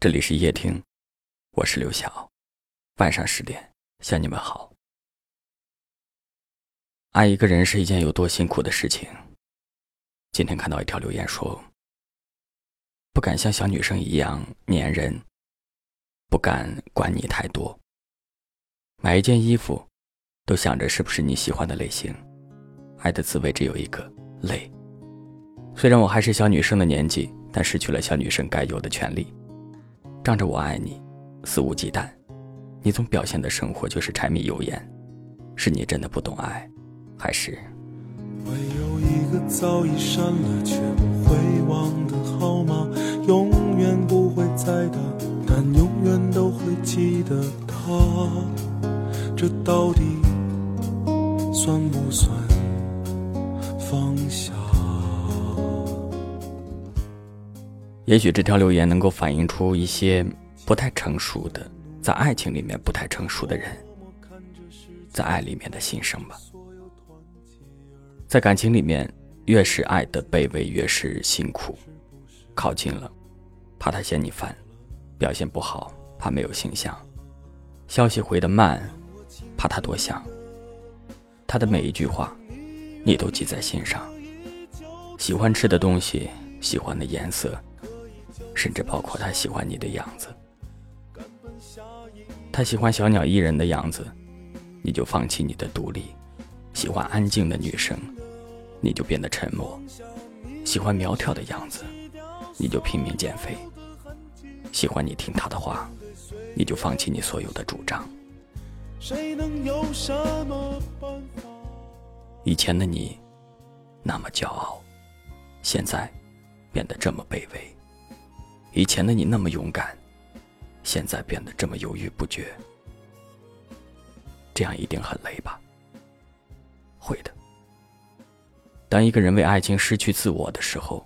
这里是夜听，我是刘晓。晚上十点向你们好。爱一个人是一件有多辛苦的事情。今天看到一条留言说：“不敢像小女生一样粘人，不敢管你太多。买一件衣服，都想着是不是你喜欢的类型。爱的滋味只有一个累。虽然我还是小女生的年纪，但失去了小女生该有的权利。”仗着我爱你，肆无忌惮，你总表现的生活就是柴米油盐，是你真的不懂爱，还是？会有一个早已删了却不会忘的号码，永远不会再打，但永远都会记得他。这到底算不算也许这条留言能够反映出一些不太成熟的，在爱情里面不太成熟的人，在爱里面的心声吧。在感情里面，越是爱的卑微，越是辛苦。靠近了，怕他嫌你烦；表现不好，怕没有形象；消息回的慢，怕他多想。他的每一句话，你都记在心上。喜欢吃的东西，喜欢的颜色。甚至包括他喜欢你的样子，他喜欢小鸟依人的样子，你就放弃你的独立；喜欢安静的女生，你就变得沉默；喜欢苗条的样子，你就拼命减肥；喜欢你听他的话，你就放弃你所有的主张。以前的你那么骄傲，现在变得这么卑微。以前的你那么勇敢，现在变得这么犹豫不决，这样一定很累吧？会的。当一个人为爱情失去自我的时候，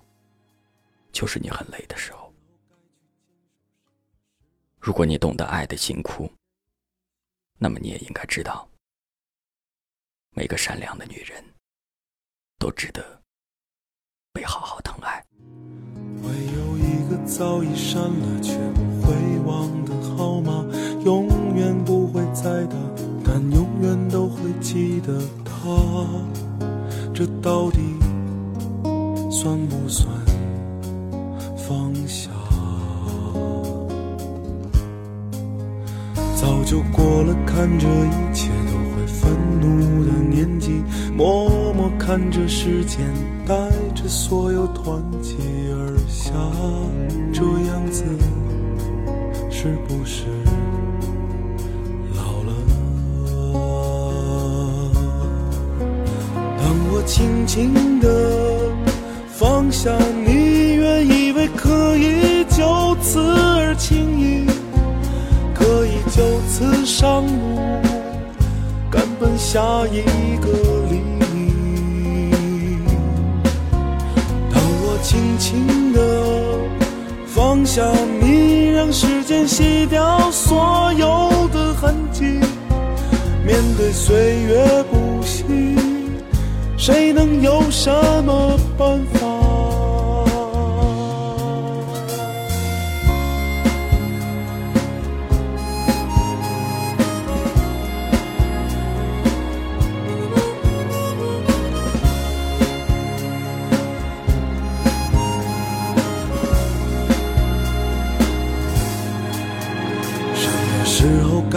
就是你很累的时候。如果你懂得爱的辛苦，那么你也应该知道，每个善良的女人，都值得被好好疼爱。早已删了却不会忘的号码，永远不会再打，但永远都会记得他。这到底算不算放下？早就过了看这一切，默默看着时间带着所有团结而下。这样子是不是老了？当我轻轻地放下你，原以为可以就此而轻易，可以就此上路，赶奔下一个黎明。当我轻轻地。放下你，让时间洗掉所有的痕迹。面对岁月不息，谁能有什么办法？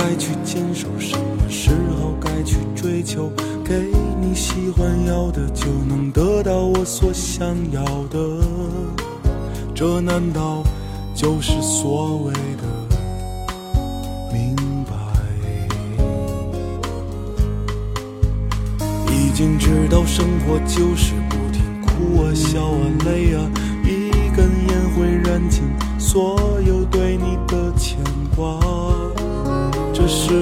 该去坚守，什么时候该去追求？给你喜欢要的，就能得到我所想要的。这难道就是所谓的明白？已经知道生活就是不停哭啊笑啊累啊，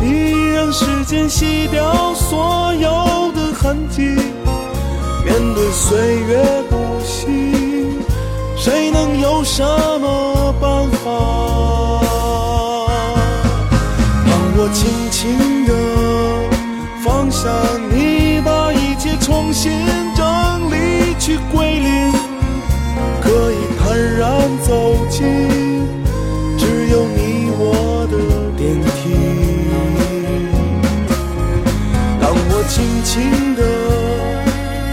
你，让时间洗掉所有的痕迹。面对岁月不息，谁能有伤轻轻的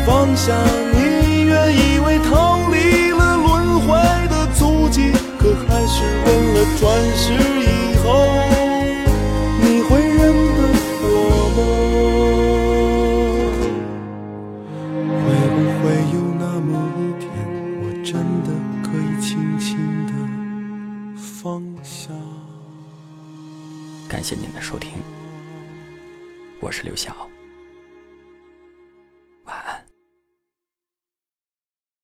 放下你，原以为逃离了轮回的足迹，可还是问了转世以后，你会认得我吗？会不会有那么一天，我真的可以轻轻的放下？感谢您的收听，我是刘晓。